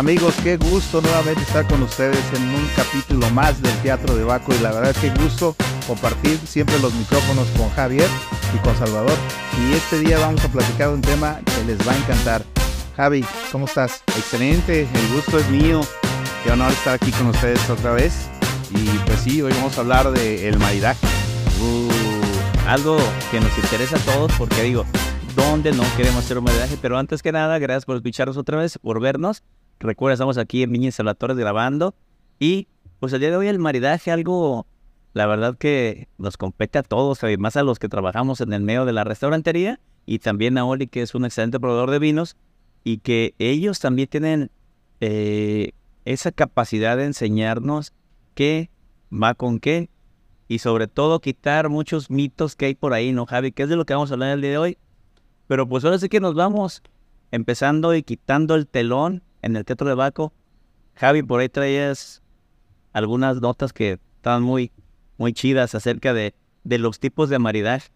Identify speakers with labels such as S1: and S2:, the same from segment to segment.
S1: Amigos, qué gusto nuevamente estar con ustedes en un capítulo más del Teatro de Baco y la verdad qué gusto compartir siempre los micrófonos con Javier y con Salvador. Y este día vamos a platicar un tema que les va a encantar. Javi, ¿cómo estás?
S2: Excelente, el gusto es mío. Qué honor estar aquí con ustedes otra vez. Y pues sí, hoy vamos a hablar del el maridaje.
S3: Uh, algo que nos interesa a todos porque digo, ¿dónde no queremos hacer un maridaje? Pero antes que nada, gracias por escucharnos otra vez, por vernos. Recuerda, estamos aquí en Viña Instaladores grabando. Y pues el día de hoy el maridaje, algo, la verdad que nos compete a todos, más a los que trabajamos en el medio de la restaurantería y también a Oli, que es un excelente proveedor de vinos y que ellos también tienen eh, esa capacidad de enseñarnos qué va con qué y sobre todo quitar muchos mitos que hay por ahí, ¿no, Javi? Que es de lo que vamos a hablar el día de hoy. Pero pues ahora sí que nos vamos empezando y quitando el telón en el Teatro de Baco. Javi, por ahí traías algunas notas que estaban muy, muy chidas acerca de, de los tipos de maridaje.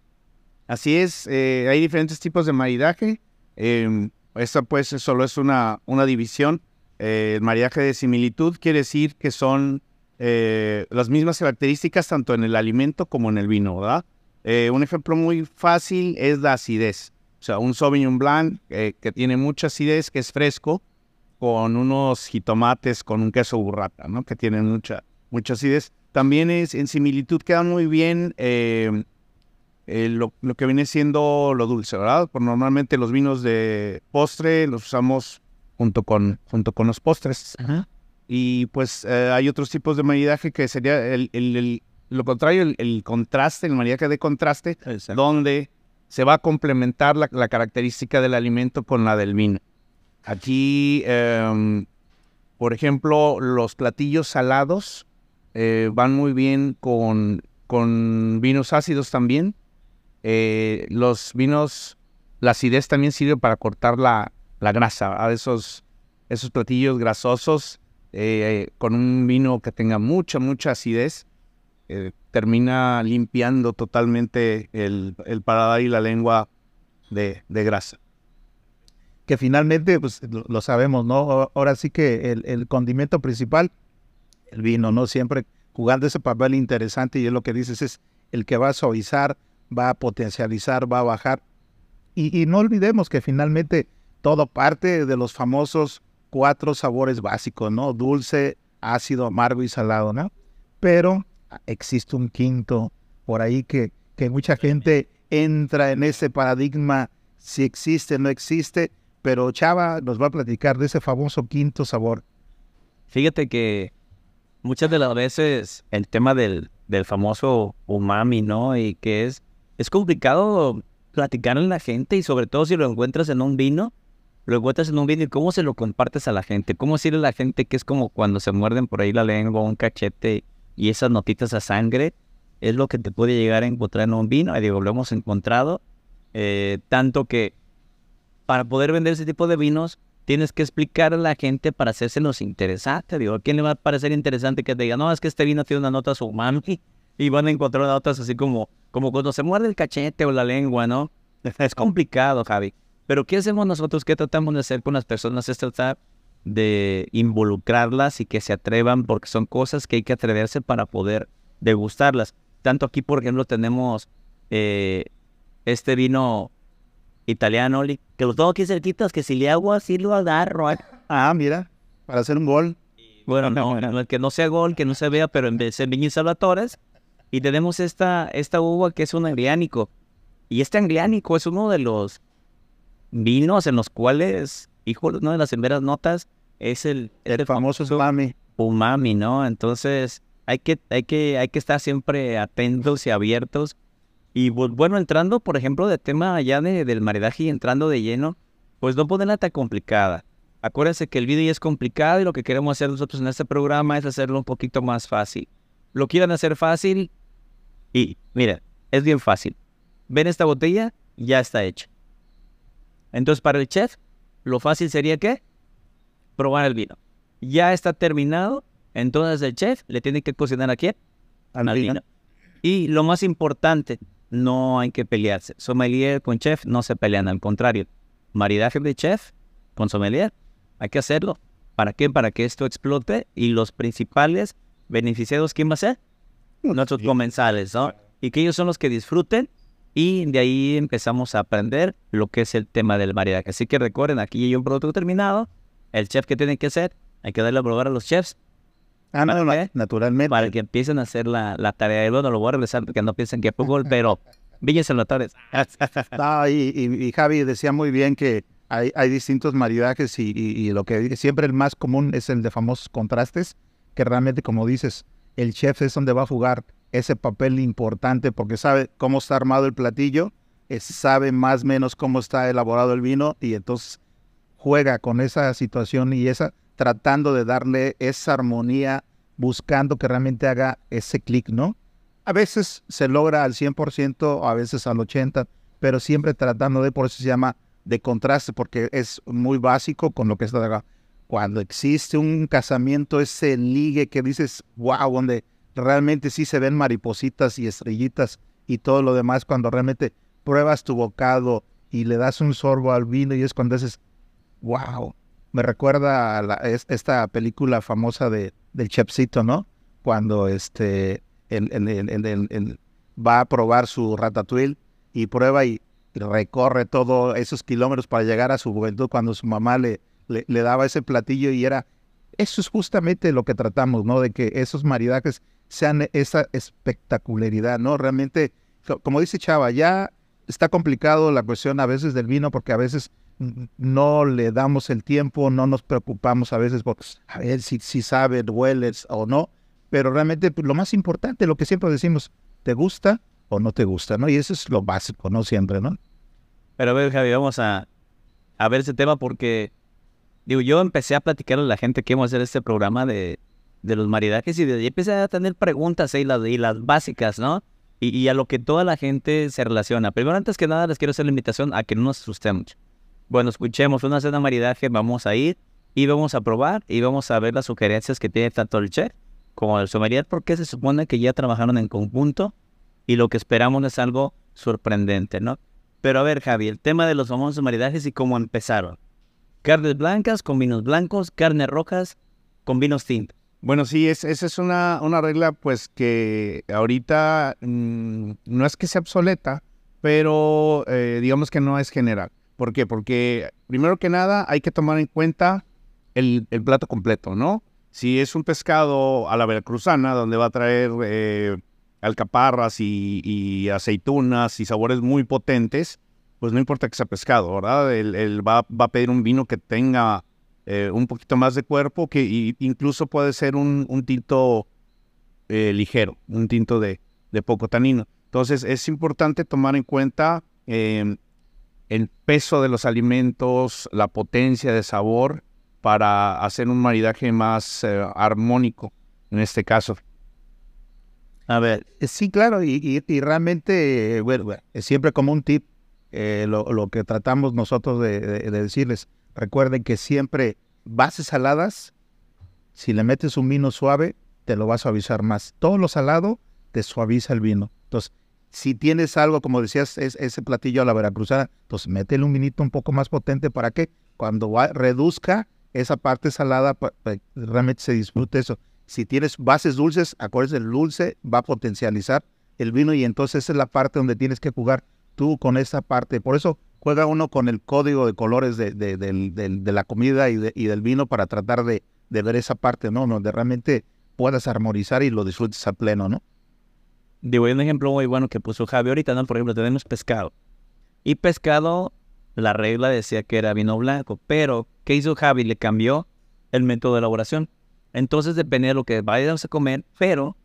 S2: Así es, eh, hay diferentes tipos de maridaje. Eh, esta pues solo es una, una división. Eh, el maridaje de similitud quiere decir que son eh, las mismas características tanto en el alimento como en el vino, ¿verdad? un ejemplo muy fácil es la acidez. O sea, un Sauvignon Blanc que tiene mucha acidez, que es fresco, con unos jitomates, con un queso burrata, ¿no? Que tienen mucha, mucha acidez. También es, en similitud quedan muy bien eh, eh, lo, que viene siendo lo dulce, ¿verdad? Por normalmente los vinos de postre los usamos junto con, junto con los postres. Y pues eh, hay otros tipos de maridaje que sería el, lo contrario, el, contraste, el maridaje de contraste, donde se va a complementar la, la característica del alimento con la del vino. Aquí, em, por ejemplo, los platillos salados eh, van muy bien con, con vinos ácidos también. Eh, los vinos, la acidez también sirve para cortar la, la grasa, a esos, esos platillos grasosos eh, con un vino que tenga mucha, mucha acidez. termina limpiando totalmente el, el paladar y la lengua de grasa
S1: que finalmente, pues lo, sabemos, ¿no? Ahora sí que el, condimento principal, el vino, ¿no? Siempre jugando ese papel interesante y es lo que dices, es el que va a suavizar, va a potencializar, va a bajar. Y, no olvidemos que finalmente todo parte de los famosos cuatro sabores básicos, ¿no? Dulce, ácido, amargo y salado, ¿no? Pero existe un quinto por ahí que, que mucha gente entra en ese paradigma, si existe, no existe, pero Chava nos va a platicar de ese famoso quinto sabor.
S3: Fíjate que muchas de las veces el tema del, del famoso umami, ¿no? Y que es, es complicado platicar en la gente y sobre todo si lo encuentras en un vino, lo encuentras en un vino y cómo se lo compartes a la gente, cómo decirle a la gente que es como cuando se muerden por ahí la lengua, un cachete y esas notitas a sangre, es lo que te puede llegar a encontrar en un vino. Y digo, lo hemos encontrado, eh, tanto que para poder vender ese tipo de vinos, tienes que explicar a la gente para hacérselos interesantes. Digo, ¿a quién le va a parecer interesante que te diga, no, es que este vino tiene una nota umami y van a encontrar notas así como, como cuando se muerde el cachete o la lengua, ¿no? Es complicado, Javi. Pero ¿qué hacemos nosotros? ¿Qué tratamos de hacer con las personas? Es tratar de involucrarlas y que se atrevan porque son cosas que hay que atreverse para poder degustarlas. Tanto aquí, por ejemplo, tenemos eh, este vino italiano, que los tengo aquí cerquitas, que si le hago así lo agarro. ¿eh?
S1: Ah, mira, para hacer un gol.
S3: Bueno, no, que no sea gol, que no se vea, pero en vez de Viña Salvatores. Y tenemos esta, esta uva que es un angliánico. Y este angliánico es uno de los vinos en los cuales, hijo, una de las primeras notas es el,
S1: el famoso umami.
S3: Umami, ¿no? Entonces hay que, hay, que, hay que estar siempre atentos y abiertos y bueno, entrando, por ejemplo, de tema ya de, del maridaje y entrando de lleno, pues no ponerla tan complicada. Acuérdense que el video ya es complicado y lo que queremos hacer nosotros en este programa es hacerlo un poquito más fácil. Lo quieran hacer fácil y miren, es bien fácil. Ven esta botella, ya está hecha. Entonces para el chef, lo fácil sería que probar el vino. Ya está terminado, entonces el chef le tiene que cocinar a quién?
S1: Al vino.
S3: Y lo más importante, no hay que pelearse. Sommelier con chef no se pelean, al contrario. Maridaje de chef con sommelier, hay que hacerlo. ¿Para qué? Para que esto explote y los principales beneficiados, ¿quién va a ser? Nuestros comensales, ¿no? Y que ellos son los que disfruten y de ahí empezamos a aprender lo que es el tema del maridaje. Así que recuerden, aquí hay un producto terminado, el chef que tiene que hacer, hay que darle a probar a los chefs
S1: Ah, no,
S3: ¿Para
S1: no, naturalmente.
S3: para que empiecen a hacer la, la tarea. Y bueno, lo voy a regresar porque no piensen que es fútbol, pero Villas en.
S1: No, y, y- y Javi decía muy bien que hay, hay distintos maridajes y, y- y lo que siempre el más común es el de famosos contrastes, que realmente, como dices, el chef es donde va a jugar ese papel importante porque sabe cómo está armado el platillo, eh, sabe más o menos cómo está elaborado el vino y entonces juega con esa situación y esa tratando de darle esa armonía, buscando que realmente haga ese clic, ¿no? A veces se logra al 100%, a veces al 80%, pero siempre tratando de, por eso se llama de contraste, porque es muy básico con lo que está acá. Cuando existe un casamiento, ese ligue que dices, wow, donde realmente sí se ven maripositas y estrellitas y todo lo demás, cuando realmente pruebas tu bocado y le das un sorbo al vino y es cuando dices, wow, me recuerda a la- es- esta película famosa de, del Chefcito, ¿no? Cuando este, el, el- el- va a probar su ratatouille y prueba y recorre todos esos kilómetros para llegar a su juventud cuando su mamá le, le, le daba ese platillo y era, eso es justamente lo que tratamos, ¿no? De que esos maridajes sean esa espectacularidad, ¿no? Realmente, co- como dice Chava, ya está complicado la cuestión a veces del vino porque a veces no le damos el tiempo, no nos preocupamos a veces por a ver si, si sabe, hueles o no, pero realmente pues, lo más importante, lo que siempre decimos, ¿te gusta o no te gusta? ¿no? Y eso es lo básico, ¿no? Siempre, ¿no?
S3: Pero a ver, Javi, vamos a, a ver ese tema porque, digo, yo empecé a platicar a la gente que íbamos a hacer este programa de, de los maridajes y de ahí empecé a tener preguntas ahí, las, y las básicas, ¿no? Y, y a lo que toda la gente se relaciona. Primero, antes que nada, les quiero hacer la invitación a que no nos asustemos. Bueno, escuchemos una cena maridaje, vamos a ir y vamos a probar y vamos a ver las sugerencias que tiene tanto el chef como el sommelier porque se supone que ya trabajaron en conjunto y lo que esperamos es algo sorprendente, ¿no? Pero a ver, Javi, el tema de los famosos maridajes y cómo empezaron. Carnes blancas con vinos blancos, carnes rojas con vinos tintos.
S2: Bueno, sí, es, esa es una, una regla pues que ahorita mm, no es que sea obsoleta, pero eh, digamos que no es general. ¿Por qué? Porque primero que nada hay que tomar en cuenta el, plato completo, ¿no? Si es un pescado a la veracruzana, donde va a traer eh, alcaparras y, aceitunas y sabores muy potentes, pues no importa que sea pescado, ¿verdad? Él, va, a pedir un vino que tenga eh, un poquito más de cuerpo, que incluso puede ser un, tinto eh, ligero, un tinto de, poco tanino. Entonces es importante tomar en cuenta eh, el peso de los alimentos, la potencia de sabor para hacer un maridaje más eh, armónico en este caso.
S3: A ver,
S1: Eh, Sí, claro, y, realmente, eh, bueno, bueno, siempre como un tip, lo, que tratamos nosotros de- de decirles. Recuerden que siempre bases saladas, si le metes un vino suave, te lo va a suavizar más. Todo lo salado te suaviza el vino. Entonces, si tienes algo, como decías, es, ese platillo a la veracruzana, pues métele un vinito un poco más potente para que cuando va- reduzca esa parte salada, realmente se disfrute eso. Si tienes bases dulces, acuérdense, el dulce va a potencializar el vino y entonces esa es la parte donde tienes que jugar tú con esa parte. Por eso juega uno con el código de colores de, de- de la comida y, y del vino para tratar de ver esa parte, ¿no? Donde realmente puedas armonizar y lo disfrutes a pleno, ¿no?
S3: Digo, hay un ejemplo muy bueno que puso Javi ahorita, ¿no? Por ejemplo, tenemos pescado. Y pescado, la regla decía que era vino blanco, pero ¿qué hizo Javi? Le cambió el método de elaboración. Entonces depende de lo que vayas a comer, pero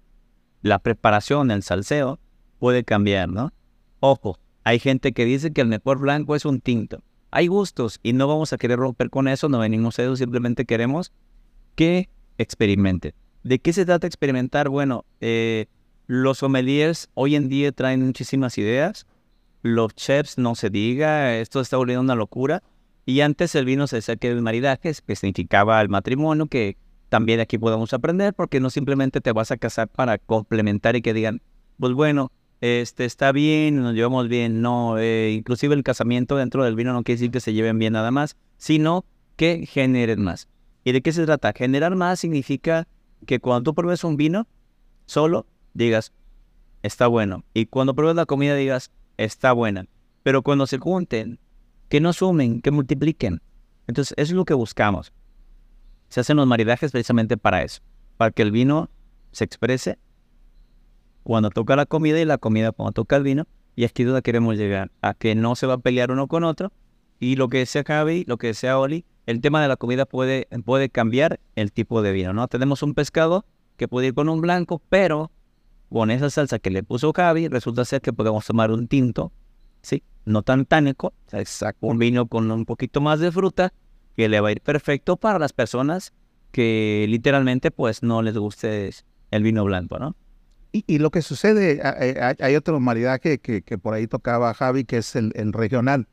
S3: la preparación, el salseo, puede cambiar, ¿no? Ojo, hay gente que dice que el mejor blanco es un tinto. Hay gustos y no vamos a querer romper con eso, no venimos a eso, simplemente queremos que experimente. ¿De qué se trata experimentar? Bueno, eh, los sommeliers hoy en día traen muchísimas ideas. Los chefs, no se diga, esto está volviendo una locura. Y antes el vino se decía que el maridaje que significaba el matrimonio, que también aquí podemos aprender, porque no simplemente te vas a casar para complementar y que digan, pues bueno, este está bien, nos llevamos bien. No, eh, inclusive el casamiento dentro del vino no quiere decir que se lleven bien nada más, sino que generen más. ¿Y de qué se trata? Generar más significa que cuando tú pruebes un vino solo, digas, está bueno. Y cuando pruebes la comida, digas, está buena. Pero cuando se junten, que no sumen, que multipliquen. Entonces, es lo que buscamos. Se hacen los maridajes precisamente para eso, para que el vino se exprese cuando toca la comida y la comida cuando toca el vino. Y aquí es queremos llegar, a que no se va a pelear uno con otro. Y lo que sea Javi, lo que sea Oli, el tema de la comida puede, puede cambiar el tipo de vino, ¿no? Tenemos un pescado que puede ir con un blanco, pero con esa salsa que le puso Javi, resulta ser que podemos tomar un tinto, ¿sí? No tan tánico, Exacto. un vino con un poquito más de fruta, que le va a ir perfecto para las personas que literalmente pues no les guste el vino blanco, ¿no?
S1: Y, lo que sucede, hay, otro maridaje que, que, por ahí tocaba Javi, que es el, regional.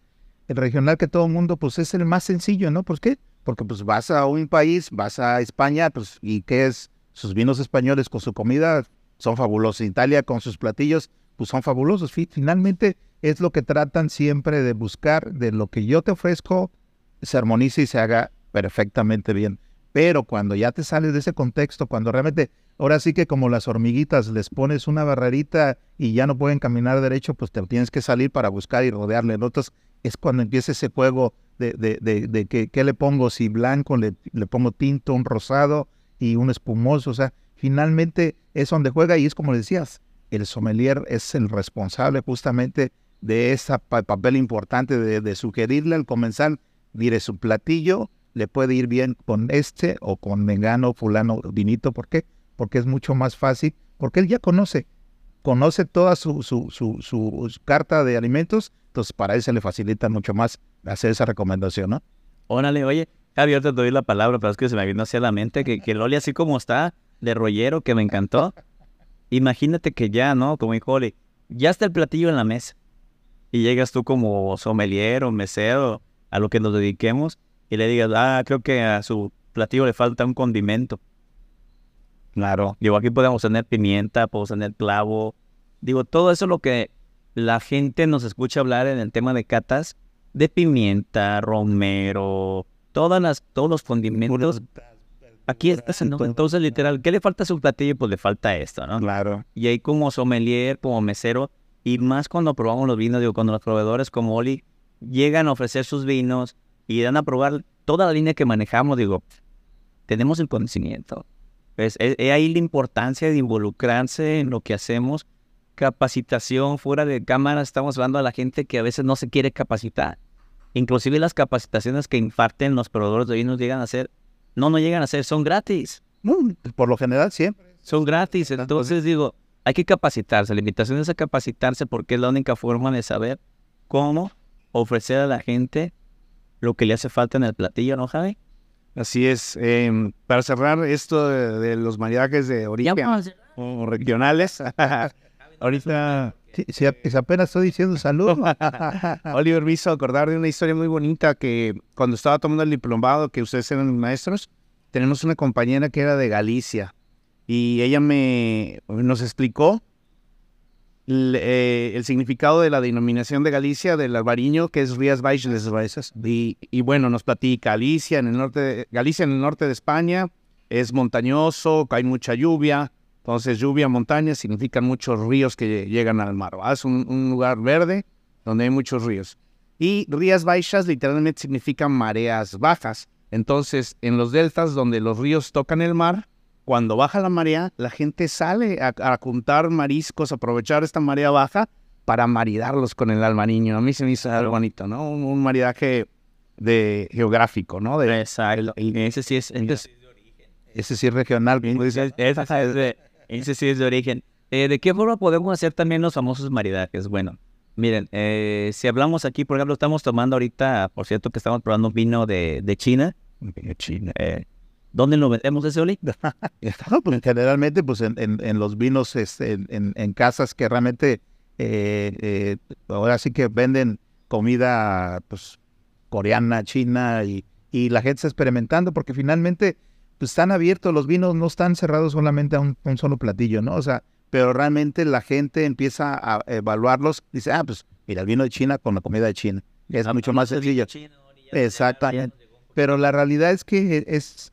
S1: El regional que todo el mundo, pues es el más sencillo, ¿no? ¿Por qué? Porque pues vas a un país, vas a España, pues, ¿y qué es? Sus vinos españoles con su comida son fabulosos. Italia con sus platillos, pues son fabulosos. Finalmente es lo que tratan siempre de buscar, de lo que yo te ofrezco, se armonice y se haga perfectamente bien. Pero cuando ya te sales de ese contexto, cuando realmente, ahora sí que como las hormiguitas, les pones una barrerita y ya no pueden caminar derecho, pues te tienes que salir para buscar y rodearle. Otros es cuando empieza ese juego de, de, de, de que, qué le pongo, si blanco, le, le pongo tinto, un rosado y un espumoso. O sea, finalmente es donde juega y es como decías, el sommelier es el responsable justamente de ese papel importante de, sugerirle al comensal, mire, su platillo le puede ir bien con este o con mengano, fulano, vinito. ¿Por qué? Porque es mucho más fácil, porque él ya conoce, conoce toda su, su, su, su carta de alimentos, entonces para él se le facilita mucho más hacer esa recomendación, ¿no?
S3: Órale, oye, Javier, te doy la palabra, pero es que se me vino hacia la mente que, que Loli, así como está, de rollero, que me encantó. Imagínate que ya, ¿no? Como dijo Oli, ya está el platillo en la mesa. Y llegas tú como sommelier o mesero a lo que nos dediquemos y le digas, ah, creo que a su platillo le falta un condimento. Claro, digo, aquí podemos tener pimienta, podemos tener clavo. Digo, todo eso es lo que la gente nos escucha hablar en el tema de catas, de pimienta, romero, todas las, todos los condimentos. Aquí está, entonces literal, ¿qué le falta a su platillo? Pues le falta esto, ¿no?
S1: Claro.
S3: Y ahí como sommelier, como mesero, y más cuando probamos los vinos, digo, cuando los proveedores como Oli llegan a ofrecer sus vinos, y dan a probar toda la línea que manejamos, digo, tenemos el conocimiento. Es, ahí la importancia de involucrarse en lo que hacemos. Capacitación fuera de cámara, estamos hablando a la gente que a veces no se quiere capacitar. Inclusive las capacitaciones que imparten los proveedores de vinos llegan a ser, no, no llegan a ser, son gratis.
S1: por lo general siempre.
S3: Son gratis, entonces digo, hay que capacitarse. La invitación es a capacitarse porque es la única forma de saber cómo ofrecer a la gente lo que le hace falta en el platillo, ¿no, Javi?
S2: Así es. Em, para cerrar esto de, los maridajes de origen o regionales, ahorita...
S1: Si, apenas estoy diciendo salud.
S2: Oliver me hizo acordar de una historia muy bonita que cuando estaba tomando el diplomado, que ustedes eran maestros, tenemos una compañera que era de Galicia y ella me nos explicó eh, el significado de la denominación de Galicia del albariño, que es Rías Baixas. Y, y bueno, nos platica Galicia en el norte, de, Galicia en el norte de España es montañoso, hay mucha lluvia. Entonces, lluvia, montaña significan muchos ríos que llegan al mar. Es un, un, lugar verde donde hay muchos ríos. Y Rías Baixas literalmente significan mareas bajas. Entonces, en los deltas donde los ríos tocan el mar, cuando baja la marea, la gente sale a, a juntar mariscos, aprovechar esta marea baja para maridarlos con el albariño. A mí se me hizo algo bonito, ¿no? Un, maridaje de geográfico, ¿no? De,
S3: Exacto. ese sí es,
S1: ese, sí es regional.
S3: Ese, ese, sí es de origen. Eh, ¿De qué forma podemos hacer también los famosos maridajes? Bueno, miren, eh, si hablamos aquí, por ejemplo, estamos tomando ahorita, por cierto, que estamos probando vino de, de China. China. Eh, ¿Dónde lo vendemos ese oli?
S1: pues generalmente pues en, los vinos, este, en, casas que realmente eh, ahora sí que venden comida pues coreana, china y, la gente está experimentando porque finalmente pues están abiertos, los vinos no están cerrados solamente a un, solo platillo, ¿no? O sea, pero realmente la gente empieza a evaluarlos, dice, ah, pues mira, el vino de China con la comida de China, es ah, mucho más sencillo. Exactamente. Pero la realidad es que es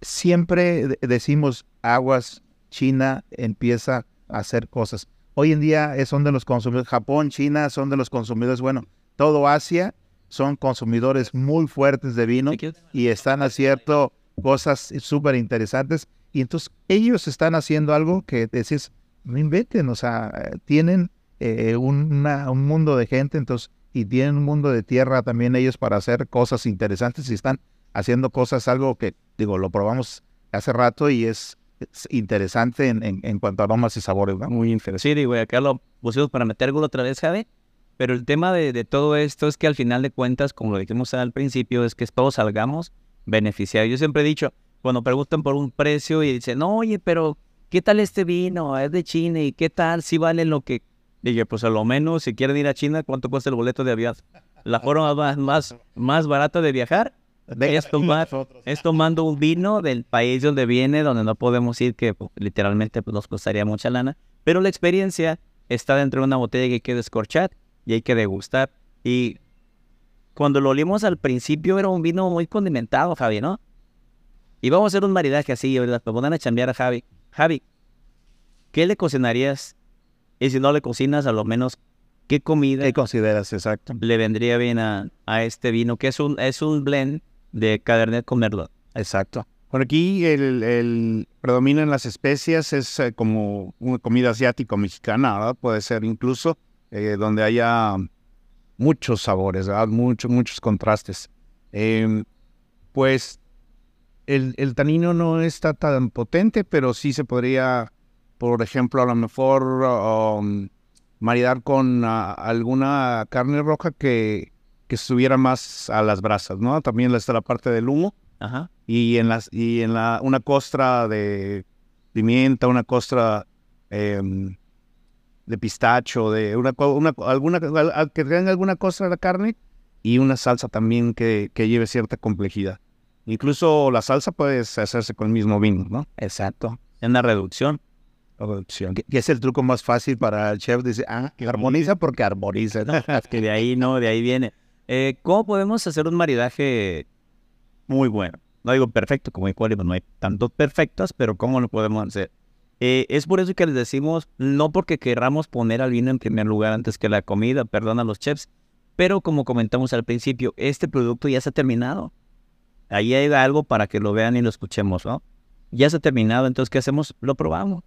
S1: siempre de- decimos aguas, China empieza a hacer cosas. Hoy en día es- son de los consumidores, Japón, China son de los consumidores, bueno, todo Asia son consumidores muy fuertes de vino y están haciendo cosas súper interesantes. Y entonces ellos están haciendo algo que decís, no inventen, o sea, tienen eh, una- un mundo de gente, entonces, y tienen un mundo de tierra también ellos para hacer cosas interesantes y están haciendo cosas, algo que, digo, lo probamos hace rato y es, es interesante en, en- en cuanto a aromas y sabores, ¿no?
S3: Muy interesante. Sí, digo, acá lo pusimos para meter algo otra vez, Javi. Pero el tema de, de todo esto es que al final de cuentas, como lo dijimos al principio, es que todos salgamos beneficiados. Yo siempre he dicho, cuando preguntan por un precio y dicen, no, oye, pero ¿qué tal este vino? Es de China y qué tal si vale lo que... Dije, pues a lo menos si quieren ir a China, ¿cuánto cuesta el boleto de avión? La forma más, más, más barata de viajar es tomar, es tomando un vino del país donde viene, donde no podemos ir, que pues, literalmente pues, nos costaría mucha lana. Pero la experiencia está dentro de una botella que hay que descorchar y hay que degustar. Y cuando lo olimos al principio era un vino muy condimentado, Javi, ¿no? Y vamos a hacer un maridaje así, ¿verdad? Para poner a chambear a Javi. Javi, ¿qué le cocinarías? Y si no le cocinas, a lo menos, ¿qué comida
S1: ¿Qué consideras exacto?
S3: le vendría bien a, a este vino? Que es un, es un blend de Cabernet con Merlot.
S1: Exacto.
S2: Por aquí el, el- predominan las especias, es eh, como una comida asiático-mexicana, ¿verdad? Puede ser incluso, eh, donde haya muchos sabores, ¿verdad? Muchos, muchos contrastes. Em, pues el, el tanino no está tan potente, pero sí se podría, por ejemplo, a lo mejor um, maridar con ah, alguna carne roja que, que estuviera más a las brasas, ¿no? También está la parte del humo
S3: Ajá.
S2: y en las y en la una costra de pimienta, una costra em, de pistacho, de una, una alguna al- al- que tenga alguna costra de la carne y una salsa también que, que lleve cierta complejidad. Incluso la salsa puede hacerse con el mismo vino, ¿no?
S1: Exacto.
S3: Es una reducción.
S1: Que, que es el truco más fácil para el chef. Dice, ah, armoniza porque armoniza. ¿no?
S3: que de ahí no, de ahí viene. Eh, ¿Cómo podemos hacer un maridaje muy bueno? No digo perfecto, como hay cual, no hay tantos perfectos, pero ¿cómo lo podemos hacer? Eh, es por eso que les decimos, no porque querramos poner al vino en primer lugar antes que la comida, perdón a los chefs, pero como comentamos al principio, este producto ya se ha terminado. Ahí hay algo para que lo vean y lo escuchemos, ¿no? Ya se ha terminado, entonces ¿qué hacemos? Lo probamos.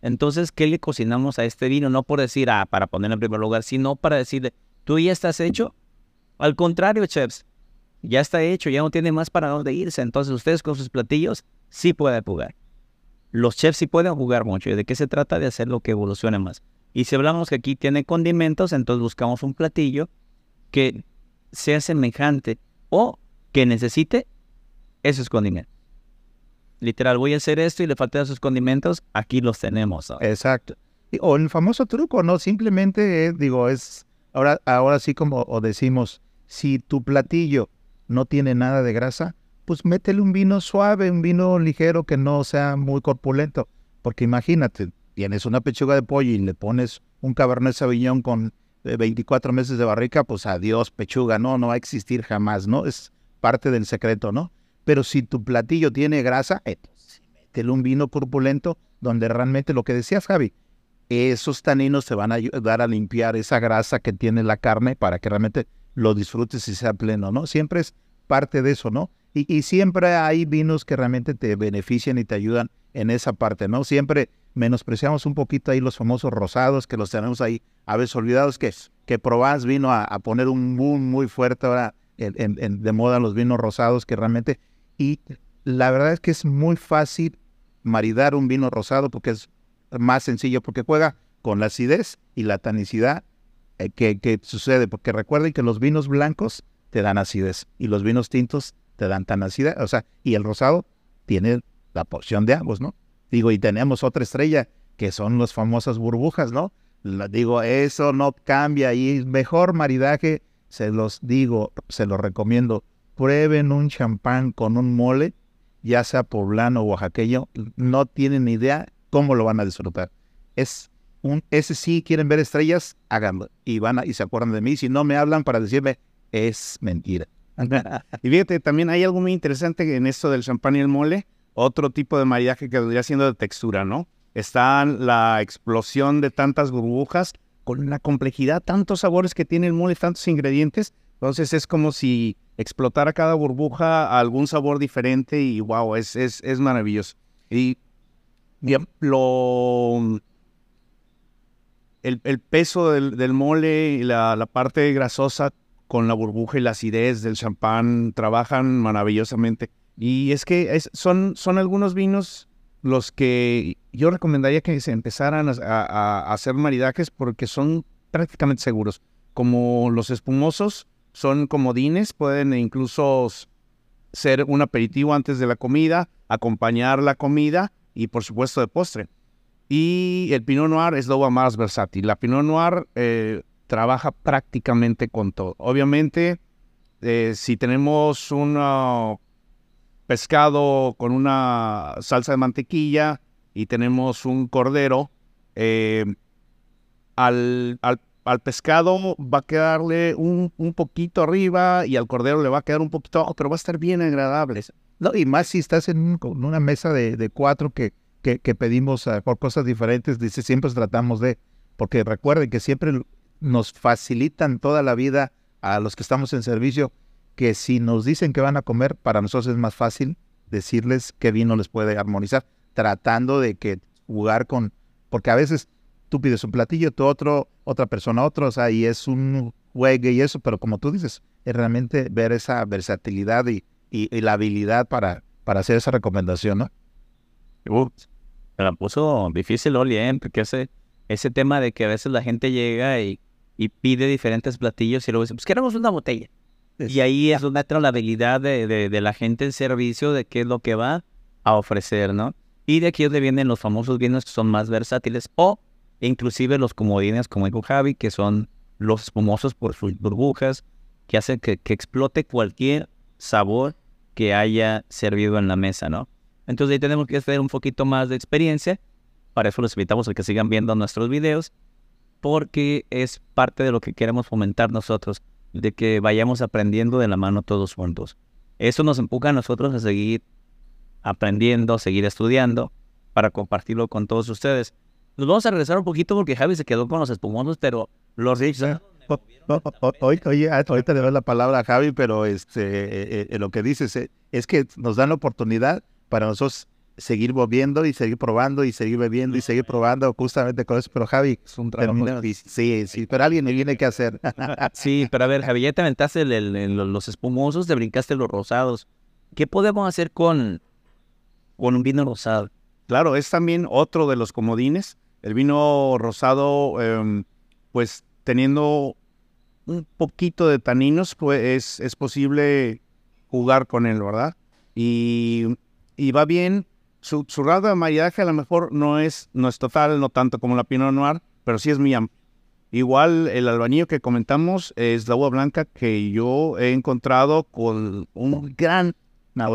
S3: Entonces, ¿qué le cocinamos a este vino? No por decir, ah, para ponerlo en primer lugar, sino para decirle, ¿tú ya estás hecho? Al contrario, chefs, ya está hecho, ya no tiene más para dónde irse. Entonces, ustedes con sus platillos sí pueden jugar. Los chefs sí pueden jugar mucho. ¿Y de qué se trata? De hacer lo que evolucione más. Y si hablamos que aquí tiene condimentos, entonces buscamos un platillo que sea semejante o que necesite esos condimentos. Literal, voy a hacer esto y le faltan esos condimentos, aquí los tenemos.
S1: Exacto. O el famoso truco, ¿no? Simplemente, es, digo, es, ahora, ahora sí como o decimos, si tu platillo no tiene nada de grasa, pues métele un vino suave, un vino ligero que no sea muy corpulento. Porque imagínate, tienes una pechuga de pollo y le pones un Cabernet Sauvignon con eh, 24 meses de barrica, pues adiós pechuga, no, no va a existir jamás, ¿no? Es parte del secreto, ¿no? Pero si tu platillo tiene grasa, entonces métele un vino corpulento donde realmente lo que decías, Javi, esos taninos te van a ayudar a limpiar esa grasa que tiene la carne para que realmente lo disfrutes y sea pleno, ¿no? Siempre es parte de eso, ¿no? Y, y siempre hay vinos que realmente te benefician y te ayudan en esa parte, ¿no? Siempre menospreciamos un poquito ahí los famosos rosados que los tenemos ahí a veces olvidados que, que Provence vino a, poner un boom muy fuerte ahora en- de moda los vinos rosados que realmente y la verdad es que es muy fácil maridar un vino rosado porque es más sencillo, porque juega con la acidez y la tanicidad eh, que, que sucede, porque recuerden que los vinos blancos te dan acidez y los vinos tintos te dan tanacidad, o sea, y el rosado tiene la porción de ambos, ¿no? Digo, y tenemos otra estrella que son las famosas burbujas, ¿no? Digo, eso no cambia y mejor maridaje, se los digo, se los recomiendo, prueben un champán con un mole, ya sea poblano o oaxaqueño, no tienen idea cómo lo van a disfrutar. Es un, ese sí quieren ver estrellas, háganlo. Y van a- y se acuerdan de mí. Si no me hablan para decirme, es mentira.
S2: Y fíjate, también hay algo muy interesante en esto del champán y el mole. otro tipo de maridaje que vendría siendo de textura, ¿no? Está la explosión de tantas burbujas con la complejidad, tantos sabores que tiene el mole, tantos ingredientes. Entonces es como si explotara cada burbuja a algún sabor diferente y wow, es, es, es maravilloso. Y bien, lo, el, el peso del, del mole y la, la parte grasosa con la burbuja y la acidez del champán trabajan maravillosamente. Y es que son, son algunos vinos los que yo recomendaría que se empezaran a, hacer maridajes porque son prácticamente seguros. Como los espumosos son comodines, pueden incluso ser un aperitivo antes de la comida, acompañar la comida y por supuesto de postre. Y el Pinot Noir es uva más versátil. La Pinot Noir eh, trabaja prácticamente con todo. Obviamente, eh, si tenemos un ah, pescado con una salsa de mantequilla y tenemos un cordero, eh, al, al- pescado va a quedarle un, un poquito arriba y al cordero le va a quedar un poquito abajo, pero va a estar bien agradable.
S1: No, y más si estás en, una mesa de, cuatro que, que, pedimos ah, por cosas diferentes, dice, siempre tratamos de, porque recuerden que siempre nos facilitan toda la vida a los que estamos en servicio, que si nos dicen que van a comer, para nosotros es más fácil decirles qué vino les puede armonizar, tratando de que jugar con, porque a veces tú pides un platillo, tú otro, otra persona otro, o sea, y es un juegue y eso, pero como tú dices, es realmente ver esa versatilidad y, y, la habilidad para, para hacer esa recomendación, ¿no?
S3: Uh, se la puso difícil Oli, ¿eh? Porque ese, ese tema de que a veces la gente llega y, y pide diferentes platillos y luego dice, pues queremos una botella. Y ahí es donde entra la habilidad de, de- de la gente en servicio de qué es lo que va a ofrecer, ¿no? Y de aquí es donde vienen los famosos vinos que son más versátiles o inclusive los comodines, como dijo Javi, que son los espumosos por sus burbujas, que hacen que, que explote cualquier sabor que haya servido en la mesa, ¿no? Entonces ahí tenemos que hacer un poquito más de experiencia. Para eso los invitamos a que sigan viendo nuestros videos, porque es parte de lo que queremos fomentar nosotros, de que vayamos aprendiendo de la mano todos juntos. Eso nos empuja a nosotros a seguir aprendiendo, a seguir estudiando, para compartirlo con todos ustedes. Nos vamos a regresar un poquito porque Javi se quedó con los espumosos, pero los
S1: O- o- o-
S3: tapete.
S1: Oye, ah, ahorita le doy la palabra a Javi, pero este, eh, eh, lo que dices eh, es que nos dan la oportunidad para nosotros seguir moviendo y seguir probando y seguir bebiendo y seguir probando justamente con eso. Pero Javi,
S2: Es un trabajo difícil.
S1: sí, sí, pero alguien le tiene que hacer.
S3: Sí, pero a ver, Javi, ya te aventaste el- el- el- los espumosos, te brincaste los rosados. ¿Qué podemos hacer con, con un vino rosado?
S2: Claro, es también otro de los comodines. El vino rosado, em, pues teniendo un poquito de taninos, pues es, es posible jugar con él, ¿verdad? Y, y va bien. Su, su grado de maridaje a lo mejor no es, no es total, no tanto como la Pinot Noir, pero sí es muy amplio. Igual el albañillo que comentamos es la uva blanca que yo he encontrado con un gran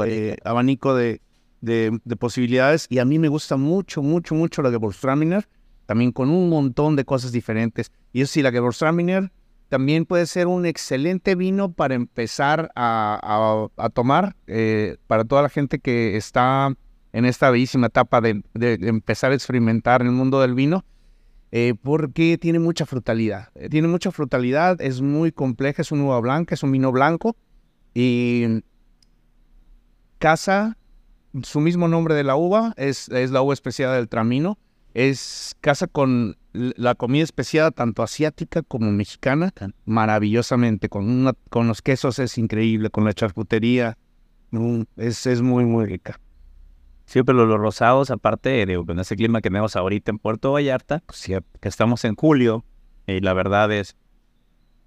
S2: eh, abanico de, de, de posibilidades y a mí me gusta mucho, mucho, mucho la Gewürztraminer, también con un montón de cosas diferentes. Y eso sí, la Gewürztraminer también puede ser un excelente vino para empezar a, a- a tomar, eh, para toda la gente que está en esta bellísima etapa de, de empezar a experimentar en el mundo del vino, eh, porque tiene mucha frutalidad. Eh, tiene mucha frutalidad, es muy compleja, es una uva blanca, es un vino blanco y casa, su mismo nombre de la uva, es, es la uva especiada del Tramino. Es casa con la comida especiada tanto asiática como mexicana, maravillosamente. Con, una- con los quesos es increíble, con la charcutería, mm, es, es muy, muy rica.
S3: Sí, pero los rosados, aparte de con ese clima que tenemos ahorita en Puerto Vallarta, pues, que estamos en julio, y la verdad es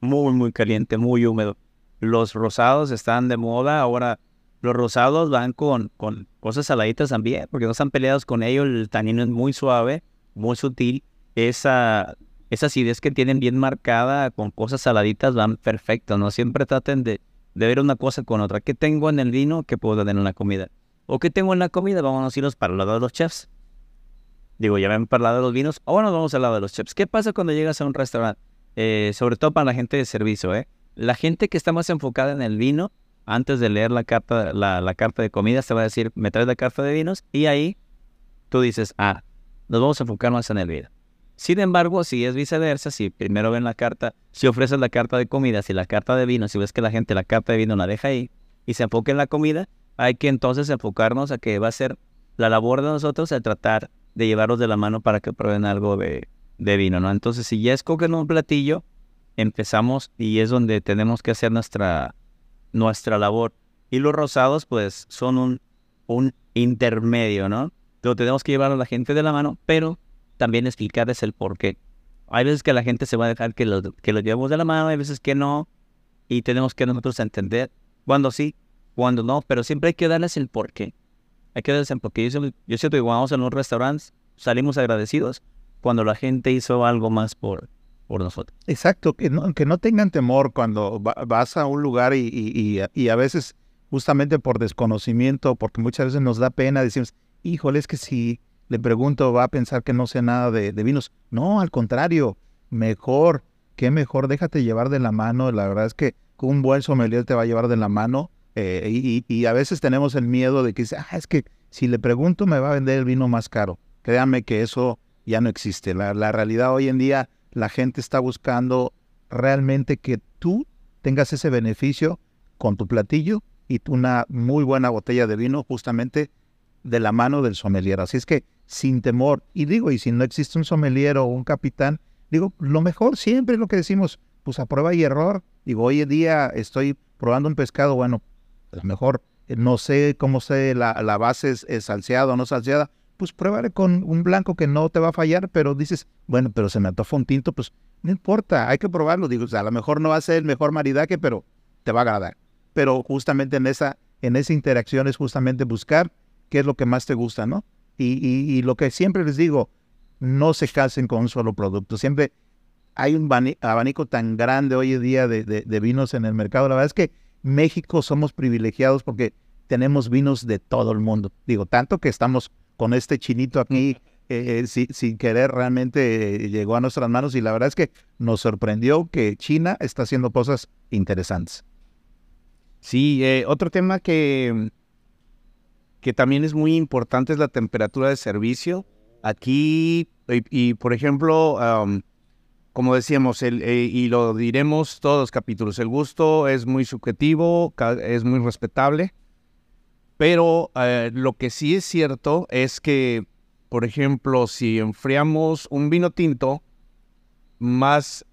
S3: muy, muy caliente, muy húmedo. Los rosados están de moda, ahora los rosados van con, con cosas saladitas también, porque no están peleados con ellos, el tanino es muy suave, muy sutil, esa, esa acidez que tienen bien marcada con cosas saladitas van perfecto, no siempre traten de, de ver una cosa con otra. ¿Qué tengo en el vino? ¿Qué puedo tener en la comida? ¿O qué tengo en la comida? Vámonos a irnos para el lado de los chefs. Digo, ya ven para el lado de los vinos. Ahora nos vamos al lado de los chefs. ¿Qué pasa cuando llegas a un restaurante? Eh, sobre todo para la gente de servicio, ¿eh? La gente que está más enfocada en el vino antes de leer la carta, la, la carta de comidas, te va a decir, me traes la carta de vinos, y ahí tú dices, ah, nos vamos a enfocar más en el vino. Sin embargo, si es viceversa, si primero ven la carta, si ofreces la carta de comidas y la carta de vino, si ves que la gente la carta de vino la deja ahí y se enfoca en la comida, hay que entonces enfocarnos a que va a ser la labor de nosotros el tratar de llevarlos de la mano para que prueben algo de, de vino, ¿no? Entonces, si ya escogen un platillo, empezamos y es donde tenemos que hacer nuestra, nuestra labor. Y los rosados, pues, son un, un intermedio, ¿no? Lo tenemos que llevar a la gente de la mano, pero también explicarles el por qué. Hay veces que la gente se va a dejar que lo, que lo llevemos de la mano, hay veces que no, y tenemos que nosotros entender cuándo sí, cuándo no, pero siempre hay que darles el por qué. Hay que darles el por qué. Yo, siento que cuando vamos a los restaurantes salimos agradecidos cuando la gente hizo algo más por, por nosotros.
S1: Exacto, que no, que no tengan temor cuando vas a un lugar y, y, a veces justamente por desconocimiento, porque muchas veces nos da pena, decimos, híjole, es que si le pregunto, va a pensar que no sé nada de, vinos. No, al contrario, mejor, qué mejor, déjate llevar de la mano. La verdad es que un buen sommelier te va a llevar de la mano. Eh, y, y, a veces tenemos el miedo de que ah, es que si le pregunto me va a vender el vino más caro. Créanme que eso ya no existe. La, realidad hoy en día, la gente está buscando realmente que tú tengas ese beneficio con tu platillo y una muy buena botella de vino justamente de la mano del sommelier. Así es que sin temor, y digo, y si no existe un sommelier o un capitán, digo, lo mejor siempre es lo que decimos, pues a prueba y error. Digo, hoy en día estoy probando un pescado, bueno, mejor eh, no sé cómo sé la, la base es, salseada o no salseada, pues pruébale con un blanco que no te va a fallar, pero dices, bueno, pero se me antoja un tinto, pues no importa, hay que probarlo. Digo, a lo mejor no va a ser el mejor maridaje, pero te va a agradar. Pero justamente en esa, en esa interacción es justamente buscar qué es lo que más te gusta, ¿no? Y, lo que siempre les digo, no se casen con un solo producto. Siempre hay un abanico tan grande hoy en día de, vinos en el mercado. La verdad es que México somos privilegiados porque tenemos vinos de todo el mundo. Digo, tanto que estamos con este chinito aquí eh, eh, sin, querer realmente eh, llegó a nuestras manos y la verdad es que nos sorprendió que China está haciendo cosas interesantes.
S2: Sí, otro tema que que también es muy importante es la temperatura de servicio. Aquí, y, por ejemplo, como decíamos, eh, y lo diremos todos los capítulos, el gusto es muy subjetivo, es muy respetable, pero eh, lo que sí es cierto es que, por ejemplo, si enfriamos un vino tinto más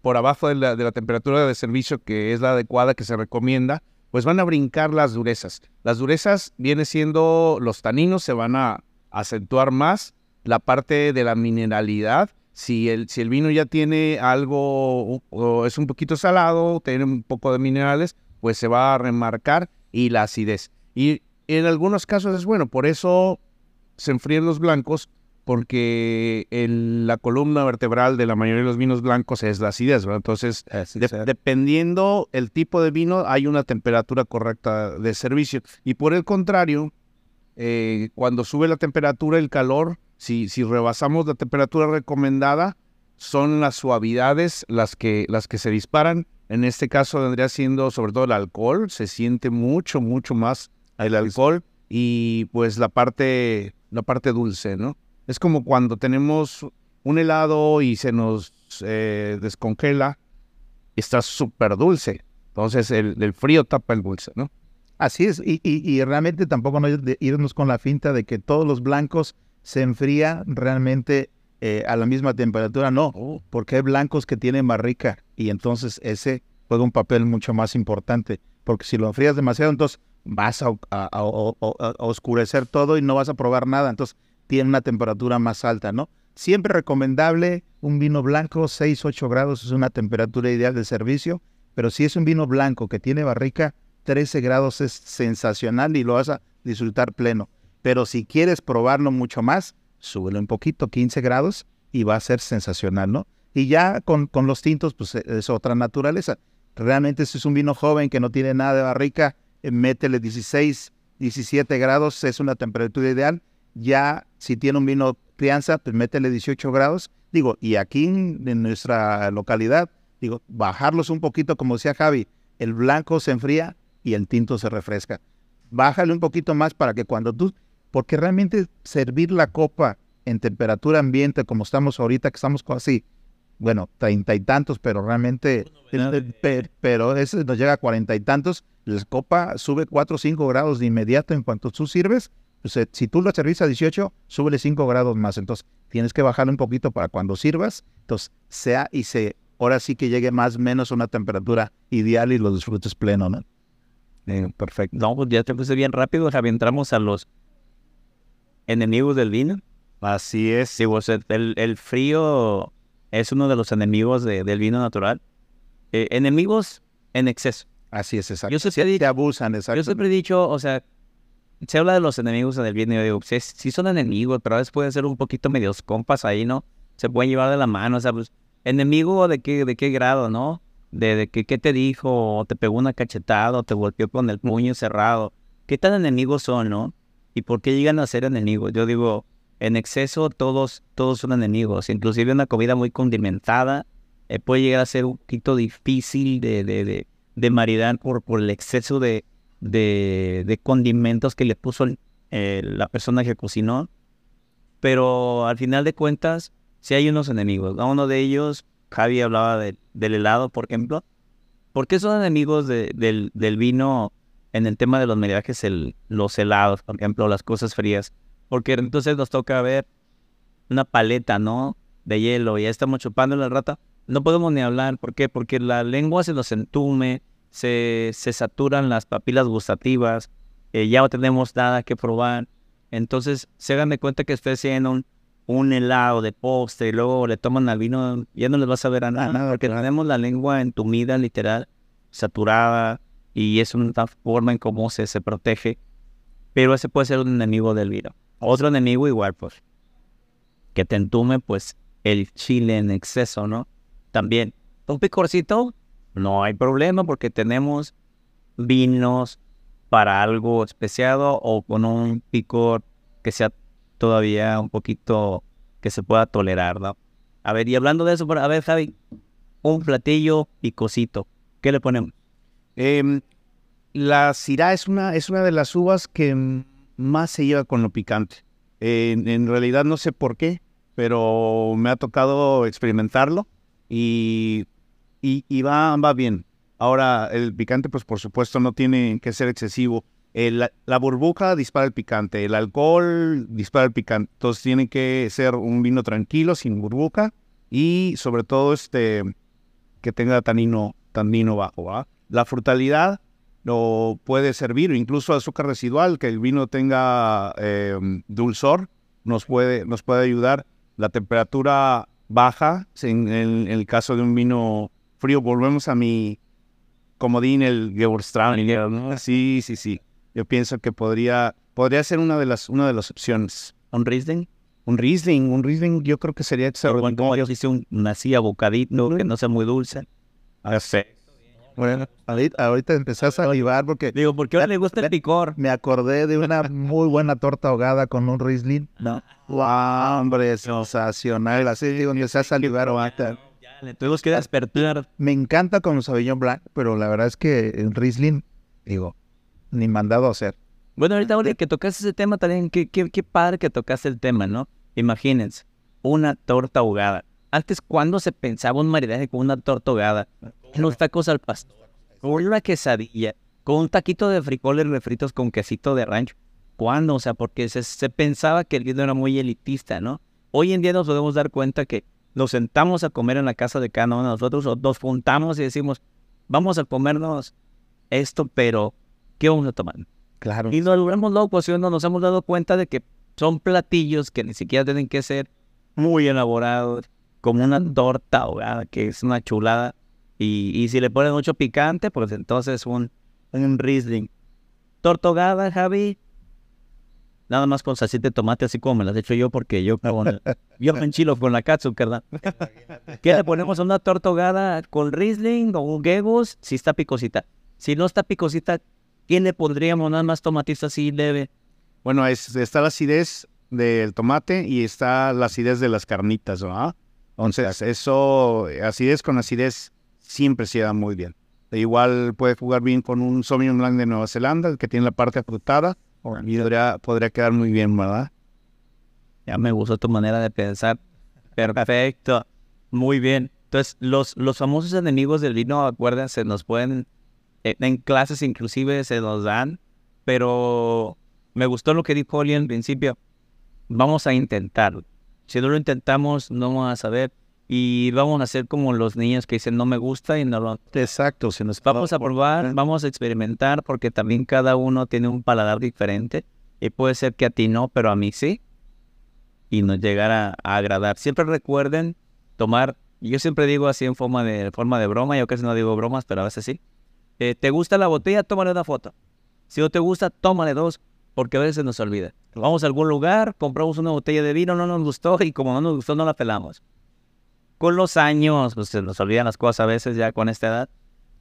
S2: por abajo de la, de la temperatura de servicio que es la adecuada que se recomienda, pues van a brincar las durezas. Las durezas viene siendo los taninos, se van a acentuar más la parte de la mineralidad. Si el, si el vino ya tiene algo, o es un poquito salado, tiene un poco de minerales, pues se va a remarcar y la acidez. Y en algunos casos es bueno, por eso se enfrían los blancos porque la columna vertebral de la mayoría de los vinos blancos es la acidez, ¿verdad? Entonces, dependiendo el tipo de vino, hay una temperatura correcta de servicio. Y por el contrario, eh, cuando sube la temperatura, el calor, si, si rebasamos la temperatura recomendada, son las suavidades las que, las que se disparan. En este caso vendría siendo sobre todo el alcohol, se siente mucho, mucho más el alcohol y pues la parte, la parte dulce, ¿no? Es como cuando tenemos un helado y se nos eh, descongela y está súper dulce. Entonces el, frío tapa el dulce, ¿no?
S1: Así es, y, realmente tampoco no irnos con la finta de que todos los blancos se enfrían realmente eh, a la misma temperatura, no, oh. porque hay blancos que tienen barrica y entonces ese juega un papel mucho más importante, porque si lo enfrías demasiado, entonces vas a, a oscurecer todo y no vas a probar nada. Entonces tiene una temperatura más alta, ¿no? Siempre recomendable un vino blanco, 6-8 grados es una temperatura ideal de servicio, pero si es un vino blanco que tiene barrica, 13 grados es sensacional y lo vas a disfrutar pleno. Pero si quieres probarlo mucho más, súbelo un poquito, 15 grados, y va a ser sensacional, ¿no? Y ya con, con los tintos, pues e, es otra naturaleza. Realmente si es un vino joven que no tiene nada de barrica, eh, métele 16, 17 grados, es una temperatura ideal ya si tiene un vino crianza, pues métele 18 grados. Digo, y aquí en, nuestra localidad, digo, bajarlos un poquito, como decía Javi, el blanco se enfría y el tinto se refresca. Bájale un poquito más para que cuando tú, porque realmente servir la copa en temperatura ambiente como estamos ahorita, que estamos así, bueno, treinta y tantos, pero realmente, pero ese nos llega a cuarenta y tantos, la copa sube cuatro o cinco grados de inmediato en cuanto tú sirves, pues, eh, si tú lo servís a 18, súbele 5 grados más, entonces tienes que bajar un poquito para cuando sirvas, entonces sea y se, ahora sí que llegue más o menos a una temperatura ideal y lo disfrutes pleno, ¿no?
S3: perfecto. No, pues ya te puse bien rápido, Javi, entramos a los enemigos del vino.
S2: Así es.
S3: Sí, el, el frío es uno de los enemigos del vino natural. Eh, enemigos en exceso.
S1: Así es, exacto.
S3: Yo siempre,
S1: te abusan, exacto.
S3: Yo siempre he dicho, o sea, se habla de los enemigos en el vino y yo digo, sí, son enemigos, pero a veces pueden ser un poquito medios compas ahí, ¿no? Se pueden llevar de la mano, o sea, pues, enemigo de qué, de qué grado, ¿no? De, de qué, qué te dijo, o te pegó una cachetada, o te golpeó con el puño cerrado. ¿Qué tan enemigos son, no? ¿Y por qué llegan a ser enemigos? Yo digo, en exceso todos, todos son enemigos. Inclusive una comida muy condimentada eh, puede llegar a ser un poquito difícil de, de, de, maridar por, por el exceso de, de, condimentos que le puso eh, la persona que cocinó. Pero al final de cuentas, sí hay unos enemigos. Uno de ellos, Javi hablaba del helado, por ejemplo. ¿Por qué son enemigos del, vino en el tema de los maridajes, el, los helados, por ejemplo, las cosas frías? Porque entonces nos toca ver una paleta, ¿no? De hielo, y ya estamos chupando la rata. No podemos ni hablar. ¿Por qué? Porque la lengua se nos entume, se, se saturan las papilas gustativas, eh, ya no tenemos nada que probar. Entonces, se hagan de cuenta que ustedes tienen un, helado de postre y luego le toman al vino, ya no les vas a ver a nada, porque tenemos la lengua entumida, literal, saturada, y es una forma en cómo se, se protege. Pero ese puede ser un enemigo del vino. Otro enemigo igual, pues, que te entume, pues, el chile en exceso, ¿no? También, un picorcito, no hay problema porque tenemos vinos para algo especiado o con un picor que sea todavía un poquito que se pueda tolerar, ¿no? A ver, y hablando de eso, a ver, Javi, un platillo picosito, ¿qué le ponemos?
S2: Em, la Syrah es una, es una de las uvas que más se lleva con lo picante. en realidad no sé por qué, pero me ha tocado experimentarlo y, y, va, va bien. Ahora, el picante, pues por supuesto no tiene que ser excesivo. la burbuja dispara el picante, el alcohol dispara el picante. Entonces tiene que ser un vino tranquilo, sin burbuja y sobre todo este que tenga tanino, tanino bajo. La frutalidad no puede servir, incluso azúcar residual, que el vino tenga em, dulzor, nos puede, nos puede ayudar. La temperatura baja, en, el caso de un vino frío, volvemos a mi comodín, el Gewürztraminer, Sí, sí, sí. Yo pienso que podría, podría ser una de las, una de las opciones.
S3: ¿Un Riesling?
S2: Un Riesling, un Riesling yo creo que sería
S3: excelente. Como yo hice un, así abocadito, que no sea muy dulce.
S1: Ah, sí. Bueno, ahorita, empezaste a salivar porque...
S3: Digo, porque ahora le gusta el picor.
S1: Me acordé de una muy buena torta ahogada con un Riesling.
S3: No.
S1: Wow, hombre, sensacional. Así digo, empecé a salivar ahorita.
S3: Le tuvimos que despertar.
S1: Me encanta con el Sauvignon Blanc, pero la verdad es que el Riesling, digo, ni mandado a hacer.
S3: Bueno, ahorita, que tocaste ese tema también, qué, qué, qué padre que tocaste el tema, ¿no? Imagínense, una torta ahogada. Antes, ¿cuándo se pensaba un maridaje con una torta ahogada? Unos tacos al pastor, con una quesadilla, con un taquito de frijoles refritos con quesito de rancho. ¿Cuándo? O sea, porque se, pensaba que el vino era muy elitista, ¿no? Hoy en día nos podemos dar cuenta que nos sentamos a comer en la casa de cada uno de nosotros o nos juntamos y decimos, vamos a comernos esto, pero ¿qué vamos a tomar?
S1: Claro.
S3: Y nos volvemos locos no nos hemos dado cuenta de que son platillos que ni siquiera tienen que ser muy elaborados, como una torta ahogada, que es una chulada. Y, si le ponen mucho picante, pues entonces un, un Riesling. Tortogada, Javi. Nada más con salsita de tomate, así como me las he hecho yo, porque yo, con, yo me enchilo con la katsu, ¿verdad? ¿Qué le ponemos a una tortogada con Riesling o un Gegus? Si está picosita. Si no está picosita, ¿quién le pondríamos nada más tomatista así leve?
S2: Bueno, está la acidez del tomate y está la acidez de las carnitas, ¿no? Entonces, eso, acidez con acidez siempre se da muy bien. Igual puede jugar bien con un Sauvignon Blanc de Nueva Zelanda, que tiene la parte afrutada. Y podría, podría quedar muy bien, ¿verdad?
S3: Ya me gustó tu manera de pensar. Perfecto. Muy bien. Entonces, los, los famosos enemigos del vino, acuérdense, nos pueden, en clases inclusive se nos dan, pero me gustó lo que dijo Oli al principio. Vamos a intentarlo. Si no lo intentamos, no vamos a saber. Y vamos a hacer como los niños que dicen no me gusta y no lo...
S1: Exacto. Si nos
S3: Vamos a probar, vamos a experimentar, porque también cada uno tiene un paladar diferente. Y puede ser que a ti no, pero a mí sí. Y nos llegara a agradar. Siempre recuerden tomar, yo siempre digo así en forma de, forma de broma, yo casi no digo bromas, pero a veces sí. Eh, ¿Te gusta la botella? Tómale una foto. Si no te gusta, tómale dos, porque a veces se nos olvida. Vamos a algún lugar, compramos una botella de vino, no nos gustó y como no nos gustó no la pelamos. Con los años, pues se nos olvidan las cosas a veces ya con esta edad.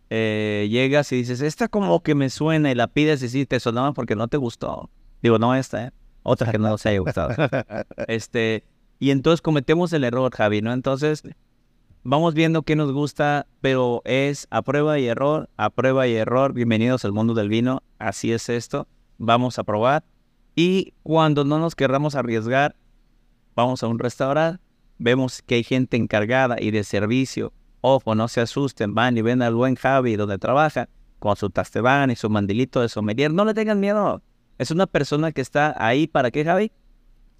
S3: Eh, llegas y dices, esta como que me suena y la pides y sí te sonaba porque no te gustó. Digo, no esta, ¿eh? Otra que no nos haya gustado. este, y entonces cometemos el error, Javi, ¿no? Entonces, vamos viendo qué nos gusta, pero es a prueba y error, a prueba y error. Bienvenidos al mundo del vino, así es esto. Vamos a probar. Y cuando no nos querramos arriesgar, vamos a un restaurante, vemos que hay gente encargada y de servicio. Ojo, no se asusten, van y ven al buen Javi donde trabaja, con su tastebán y su mandilito de sommelier. No le tengan miedo. Es una persona que está ahí para qué, Javi?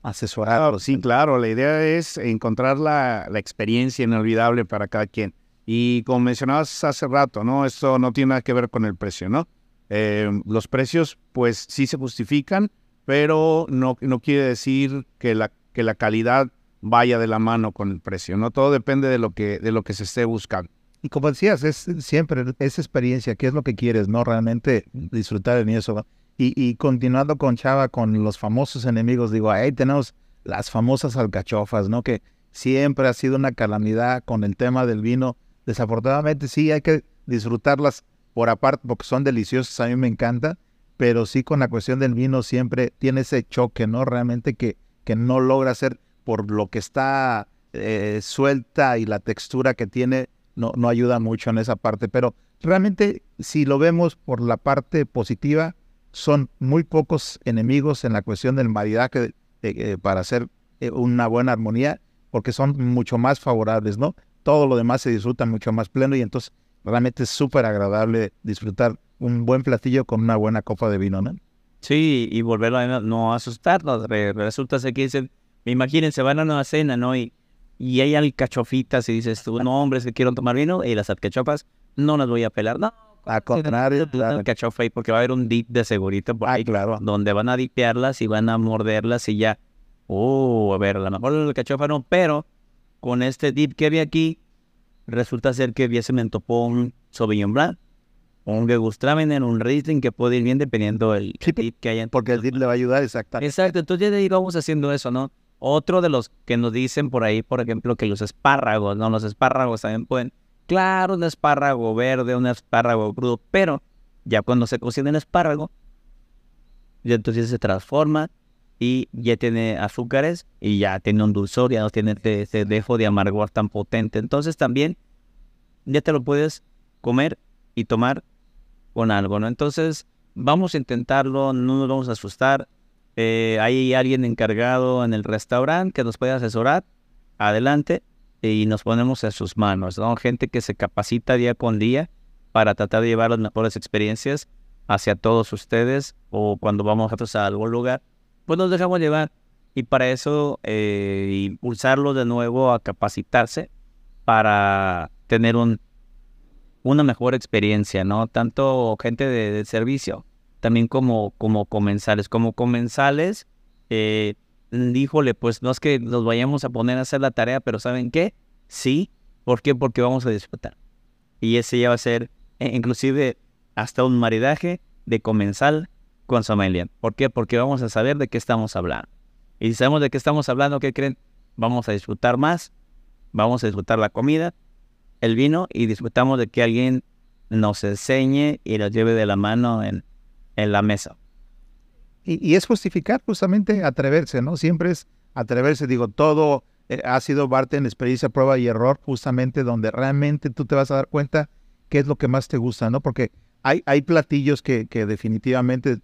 S2: Asesorado. sí, claro. La idea es encontrar la, la, experiencia inolvidable para cada quien. Y como mencionabas hace rato, ¿no? Esto no tiene nada que ver con el precio, ¿no? Eh, los precios, pues sí se justifican, pero no, no quiere decir que la, que la calidad vaya de la mano con el precio, ¿no? Todo depende de lo que, de lo que se esté buscando.
S1: Y como decías, es siempre esa experiencia, qué es lo que quieres, ¿no? Realmente disfrutar en eso. Y, continuando con Chava, con los famosos enemigos, digo, ahí tenemos las famosas alcachofas, ¿no? Que siempre ha sido una calamidad con el tema del vino. Desafortunadamente sí hay que disfrutarlas por aparte porque son deliciosas, a mí me encanta, pero sí con la cuestión del vino siempre tiene ese choque, ¿no? Realmente que, que no logra ser por lo que está eh, suelta y la textura que tiene, no, no ayuda mucho en esa parte. Pero realmente si lo vemos por la parte positiva, son muy pocos enemigos en la cuestión del maridaje eh, para hacer eh, una buena armonía, porque son mucho más favorables, ¿no? Todo lo demás se disfruta mucho más pleno y entonces realmente es súper agradable disfrutar un buen platillo con una buena copa de vino, ¿no?
S3: Sí, y volverlo a no asustarnos. Resulta que dicen, imagínense, van a una cena, ¿no? Y, y hay alcachofitas y dices tú, no, hombres que quieren tomar vino, y las alcachofas no las voy a pelar. No,
S1: al contrario,
S3: claro. porque va a haber un dip de segurito por ahí,
S1: claro.
S3: donde van a dipearlas y van a morderlas y ya. Oh, a ver, a lo mejor el cachofa no, pero con este dip que había aquí, resulta ser que había se me topó un Sauvignon Blanc, un Gewürztraminer, un Riesling que puede ir bien dependiendo del
S1: Sí,
S3: dip que haya.
S1: Porque el dip le va a ayudar exactamente.
S3: Exacto, entonces ya de ahí vamos haciendo eso, ¿no? Otro de los que nos dicen por ahí, por ejemplo, que los espárragos, ¿no? Los espárragos también pueden Claro, un espárrago verde, un espárrago crudo, pero ya cuando se cocina el espárrago, ya entonces se transforma y ya tiene azúcares y ya tiene un dulzor, ya no tiene ese dejo de amargor tan potente. Entonces también ya te lo puedes comer y tomar con algo, ¿no? Entonces vamos a intentarlo, no nos vamos a asustar. Eh, hay alguien encargado en el restaurante que nos puede asesorar. Adelante y nos ponemos en sus manos, ¿no? Gente que se capacita día con día para tratar de llevar las mejores experiencias hacia todos ustedes o cuando vamos a algún lugar, pues nos dejamos llevar. Y para eso, eh, impulsarlo de nuevo a capacitarse para tener un, una mejor experiencia, ¿no? Tanto gente de servicio, también como, como comensales. Como comensales, eh, pues no es que nos vayamos a poner a hacer la tarea, pero ¿saben qué? Sí. ¿Por qué? Porque vamos a disfrutar. Y ese ya va a ser eh, inclusive hasta un maridaje de comensal con sommelier. ¿Por qué? Porque vamos a saber de qué estamos hablando. Y si sabemos de qué estamos hablando, ¿qué creen? Vamos a disfrutar más, vamos a disfrutar la comida, el vino y disfrutamos de que alguien nos enseñe y nos lleve de la mano en, en la mesa.
S1: Y, es justificar justamente atreverse, ¿no? Siempre es atreverse, digo, todo eh, ha sido parte en experiencia, prueba y error, justamente donde realmente tú te vas a dar cuenta qué es lo que más te gusta, ¿no? Porque hay, hay platillos que, que definitivamente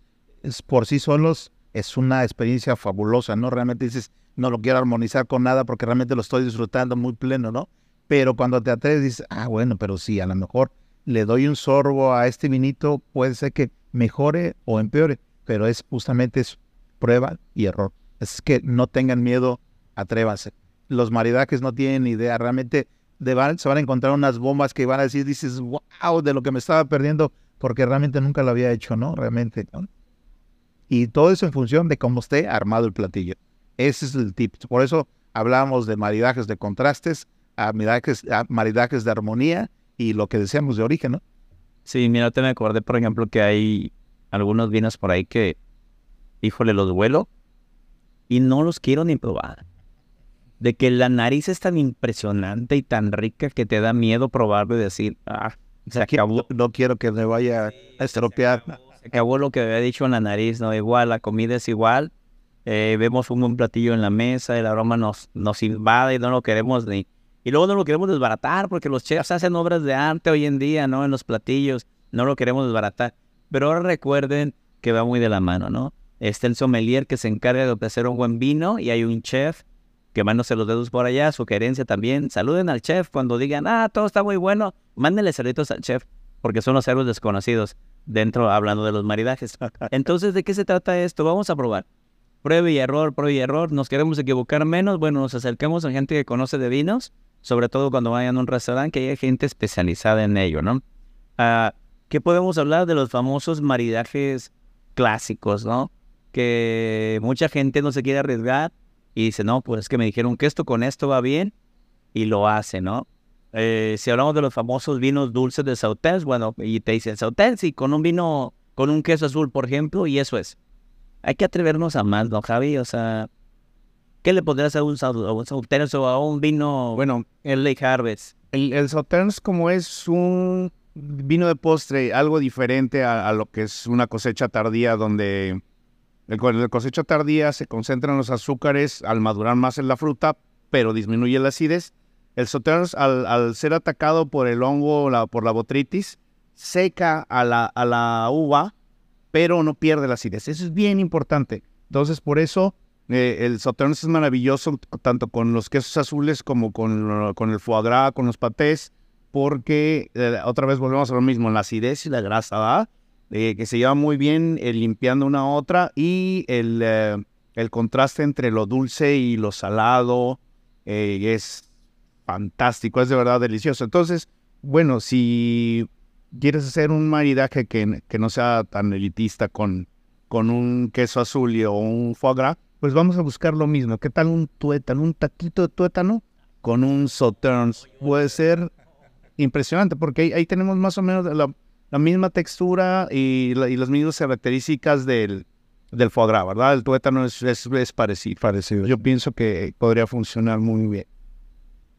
S1: por sí solos es una experiencia fabulosa, ¿no? Realmente dices, no lo quiero armonizar con nada porque realmente lo estoy disfrutando muy pleno, ¿no? Pero cuando te atreves dices, ah, bueno, pero sí, a lo mejor le doy un sorbo a este vinito, puede ser que mejore o empeore, pero es justamente prueba y error. Es que no tengan miedo, atrévanse. Los maridajes no tienen idea, realmente de se van a encontrar unas bombas que van a decir, dices, wow, de lo que me estaba perdiendo, porque realmente nunca lo había hecho, ¿no? Realmente. Y todo eso en función de cómo esté armado el platillo. Ese es el tip. Por eso hablamos de maridajes de contrastes, maridajes, maridajes de armonía y lo que decíamos de origen, ¿no?
S3: Sí, mira, te me acordé, por ejemplo, que hay algunos vinos por ahí que, híjole, los vuelo y no los quiero ni probar. De que la nariz es tan impresionante y tan rica que te da miedo probarlo y decir, ah, se acabó.
S1: No, no quiero que me vaya a estropear.
S3: Se acabó lo que había dicho en la nariz, ¿no? Igual, la comida es igual. Eh, vemos un buen platillo en la mesa, el aroma nos, nos invade y no lo queremos ni... Y luego no lo queremos desbaratar porque los chefs hacen obras de arte hoy en día, ¿no? En los platillos, no lo queremos desbaratar. Pero ahora recuerden que va muy de la mano, ¿no? Está el sommelier que se encarga de hacer un buen vino y hay un chef quemándose los dedos por allá, sugerencia también. Saluden al chef cuando digan, ah, todo está muy bueno. Mándenle saluditos al chef, porque son los héroes desconocidos dentro hablando de los maridajes. Entonces, ¿de qué se trata esto? Vamos a probar. Prueba y error, prueba y error. Nos queremos equivocar menos. Bueno, nos acercamos a gente que conoce de vinos, sobre todo cuando vayan a un restaurante, que hay gente especializada en ello, ¿no? Ah, ¿Qué podemos hablar de los famosos maridajes clásicos, ¿no? que mucha gente no se quiere arriesgar y dice, no, pues es que me dijeron que esto con esto va bien y lo hace, ¿no? Eh, si hablamos de los famosos vinos dulces de Sauternes, bueno, y te dicen Sauternes y con un vino, con un queso azul, por ejemplo, y eso es. Hay que atrevernos a más, ¿no, Javi? O sea, ¿qué le podrías hacer a un, Sauternes o a un vino, bueno, el Lake Harvest?
S2: El, el Sauternes como es un vino de postre, algo diferente a lo que es una cosecha tardía donde el, cosecha tardía se concentran los azúcares al madurar más en la fruta, pero disminuye la acidez. El Sauternes, al, ser atacado por el hongo, la, por la botritis, seca a la, a la, uva, pero no pierde la acidez. Eso es bien importante. Entonces, por eso eh, el Sauternes es maravilloso, tanto con los quesos azules como con, con el foie gras, con los patés, porque eh, otra vez volvemos a lo mismo, la acidez y la grasa. Eh, que se lleva muy bien eh, limpiando una a otra y el, el, contraste entre lo dulce y lo salado es fantástico, es de verdad delicioso. Entonces, bueno, si quieres hacer un maridaje que, que no sea tan elitista con, con un queso azul o un foie gras, pues vamos a buscar lo mismo. ¿Qué tal un tuétano, un taquito de tuétano con un sauternes? Puede ser impresionante porque ahí, ahí tenemos más o menos la, la misma textura y, las mismas características del, del foie gras, ¿verdad? El tuétano es, es, parecido, parecido. Yo pienso que podría funcionar muy bien.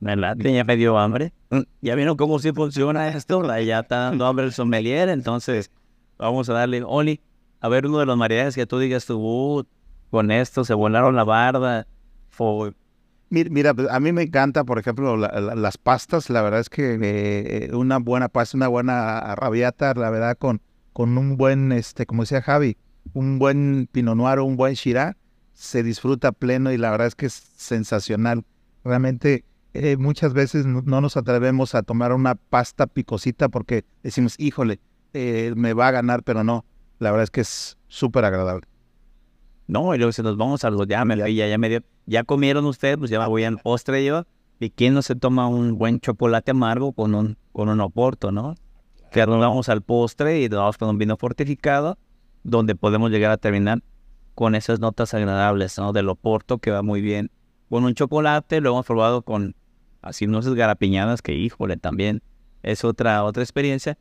S3: ¿Verdad? Ya me dio hambre. Mm. Ya vieron cómo sí funciona esto. Ya está dando hambre el sommelier. Entonces, vamos a darle. Oli, a ver uno de los maridajes que tú digas tú, uh, con esto se volaron la barda. Fue
S1: Mira, pues, a mí me encanta, por ejemplo, las pastas. La verdad es que eh, una buena pasta, una buena rabiata, la verdad, con, con un buen, este, como decía Javi, un buen Pinot Noir o un buen Shiraz, se disfruta pleno y la verdad es que es sensacional. Realmente, eh, muchas veces no, nos atrevemos a tomar una pasta picosita porque decimos, híjole, eh, me va a ganar, pero no. La verdad es que es súper agradable.
S3: No, y luego se nos vamos a los ya, me, ya, ya me dio, ya comieron ustedes, pues ya me voy al postre yo. ¿Y quién no se toma un buen chocolate amargo con un, con un oporto, no? Que nos vamos al postre y nos vamos con un vino fortificado, donde podemos llegar a terminar con esas notas agradables, ¿no? Del oporto que va muy bien. Con un chocolate lo hemos probado con así nueces garapiñadas, que híjole, también es otra, otra experiencia.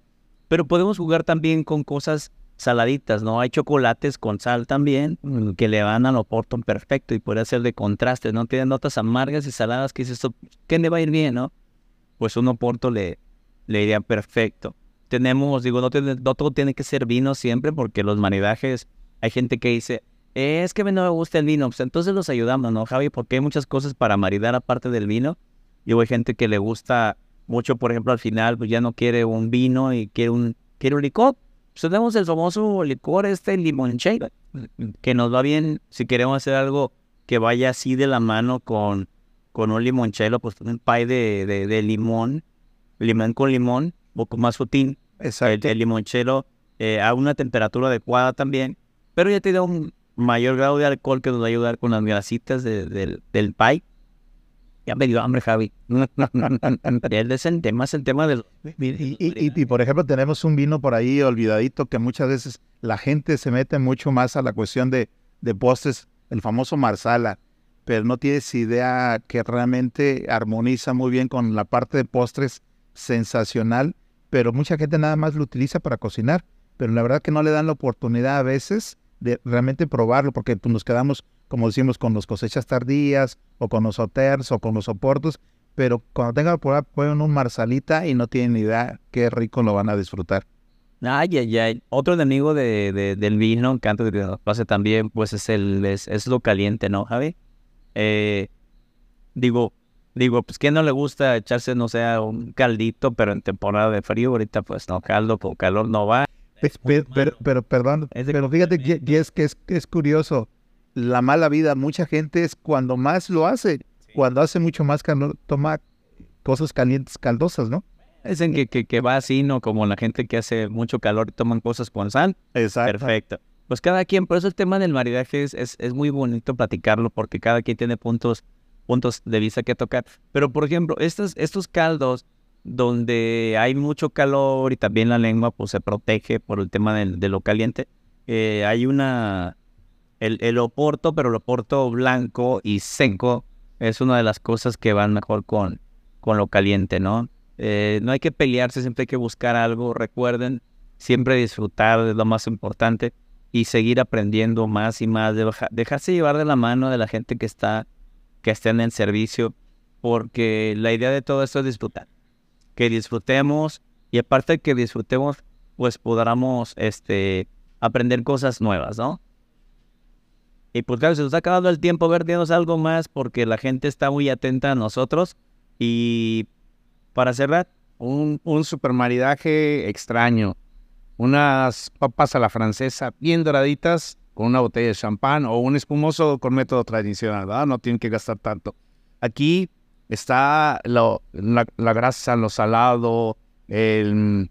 S3: Pero podemos jugar también con cosas saladitas, ¿no? Hay chocolates con sal también mm, que le van al Oporto perfecto y puede ser de contraste, ¿no? Tienen notas amargas y saladas que dices, ¿qué le va a ir bien, no? Pues un Oporto le, le iría perfecto. Tenemos, digo, no, todo tiene que ser vino siempre porque los maridajes, hay gente que dice, es que no me gusta el vino, pues entonces los ayudamos, ¿no, Javi? Porque hay muchas cosas para maridar aparte del vino. Y hay gente que le gusta mucho, por ejemplo, al final, pues ya no quiere un vino y quiere un, quiere un licor. Pues tenemos el famoso licor este limoncello, que nos va bien si queremos hacer algo que vaya así de la mano con, con un limoncello, pues un pie de, de, de limón, limón con limón, un poco más sutil.
S1: Exacto.
S3: El, el limoncello eh, a una temperatura adecuada también, pero ya te da un mayor grado de alcohol que nos va a ayudar con las grasitas de- del, del pie. Ya me dio hambre, Javi. Es el tema, es el tema del...
S1: Y, y- y- y, por ejemplo, tenemos un vino por ahí olvidadito que muchas veces la gente se mete mucho más a la cuestión de, de postres, el famoso marsala, pero no tienes idea que realmente armoniza muy bien con la parte de postres sensacional, pero mucha gente nada más lo utiliza para cocinar, pero la verdad que no le dan la oportunidad a veces de realmente probarlo, porque pues, nos quedamos, como decimos, con los cosechas tardías, o con los hoters, o con los soportos, pero cuando tengan por prueben un marsalita y no tienen idea qué rico lo van a disfrutar.
S3: Ay, ay, ay. Otro enemigo de, de- del vino, que antes de que pase también, pues es el es, es lo caliente, ¿no, Javi? Eh, digo, digo, pues ¿quién no le gusta echarse, no sé, un caldito, pero en temporada de frío, ahorita pues no, caldo con calor no va.
S1: Pero,
S3: malo.
S1: pero, perdón, pero fíjate que es, que es, que es curioso. La mala vida, mucha gente es cuando más lo hace, cuando hace mucho más calor, toma cosas calientes, caldosas, ¿no?
S3: Dicen que, que, que va así, ¿no? Como la gente que hace mucho calor y toman cosas con sal.
S1: Exacto.
S3: Perfecto. Pues cada quien, por eso el tema del maridaje es, es, es muy bonito platicarlo porque cada quien tiene puntos, puntos de vista que tocar. Pero, por ejemplo, estos, estos caldos donde hay mucho calor y también la lengua pues se protege por el tema de, lo caliente, eh, hay una... El, el oporto, pero el oporto blanco y seco es una de las cosas que van mejor con, con lo caliente, ¿no? Eh, no hay que pelearse, siempre hay que buscar algo. Recuerden, siempre disfrutar es lo más importante y seguir aprendiendo más y más, de dejarse llevar de la mano de la gente que está, que está en el servicio, porque la idea de todo esto es disfrutar. Que disfrutemos y aparte de que disfrutemos, pues podamos este, aprender cosas nuevas, ¿no? Y pues claro, se nos está acabando el tiempo, ver, algo más porque la gente está muy atenta a nosotros. Y para cerrar,
S2: Un, un super maridaje extraño. Unas papas a la francesa bien doraditas con una botella de champán o un espumoso con método tradicional, ¿verdad? No tienen que gastar tanto. Aquí está la, la grasa, lo salado, el-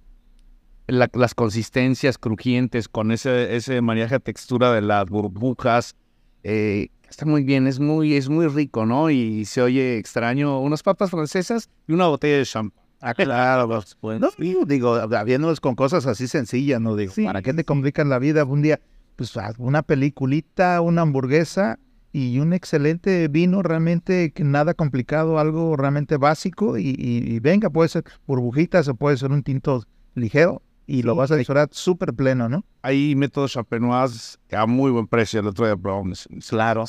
S2: la- las consistencias crujientes con ese, ese maridaje de textura de las burbujas. Eh, está muy bien, es muy, es muy rico, ¿no? Y se oye extraño. Unas papas francesas y una botella de champán.
S1: Ah, claro. pues,
S3: pues,
S1: No, digo, digo, habiéndonos con cosas así sencillas, ¿no? Digo,
S2: Sí,
S1: ¿para qué te complicas la vida un día? Pues haz una peliculita, una hamburguesa y un excelente vino, realmente que nada complicado, algo realmente básico y, y- y venga, puede ser burbujitas o puede ser un tinto ligero y lo vas a disfrutar súper pleno, ¿no?
S2: Hay métodos champenois a muy buen precio. El otro día probamos.
S3: Claro,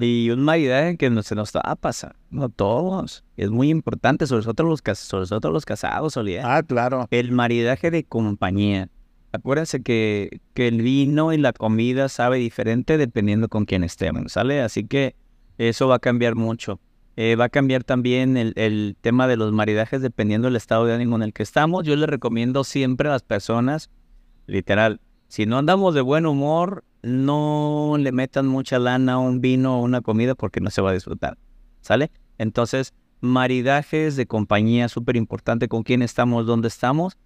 S3: Y un maridaje que no se nos va a pasar, no todos. Es muy importante, sobre todo los, cas- sobre todo los casados, Oliver.
S1: Ah, claro.
S3: El maridaje de compañía. Acuérdense que, que el vino y la comida sabe diferente dependiendo con quién estemos, ¿sale? Así que eso va a cambiar mucho. Eh, va a cambiar también el, tema de los maridajes dependiendo del estado de ánimo en el que estamos. Yo les recomiendo siempre a las personas, literal, si no andamos de buen humor, no le metan mucha lana a un vino o una comida porque no se va a disfrutar, ¿sale? Entonces, maridajes de compañía, súper importante con quién estamos, dónde estamos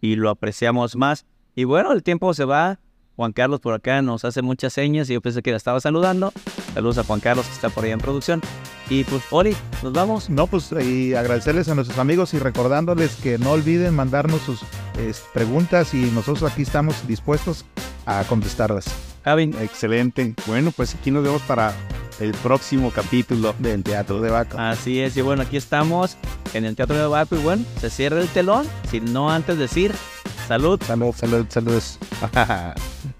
S3: y lo apreciamos más. Y bueno, el tiempo se va. Juan Carlos por acá nos hace muchas señas y yo pensé que la estaba saludando. Saludos a Juan Carlos que está por ahí en producción. Y pues, Oli, nos vamos.
S1: No, pues y agradecerles a nuestros amigos y recordándoles que no olviden mandarnos sus eh, preguntas y nosotros aquí estamos dispuestos a contestarlas
S3: Javi,
S2: Excelente. Bueno, pues aquí nos vemos para el próximo capítulo.
S1: del Teatro de Vaca.
S3: así es. Y bueno, aquí estamos en el Teatro de Baco y bueno, se cierra el telón. Si no antes decir, salud.
S1: Salud, salud, saludos.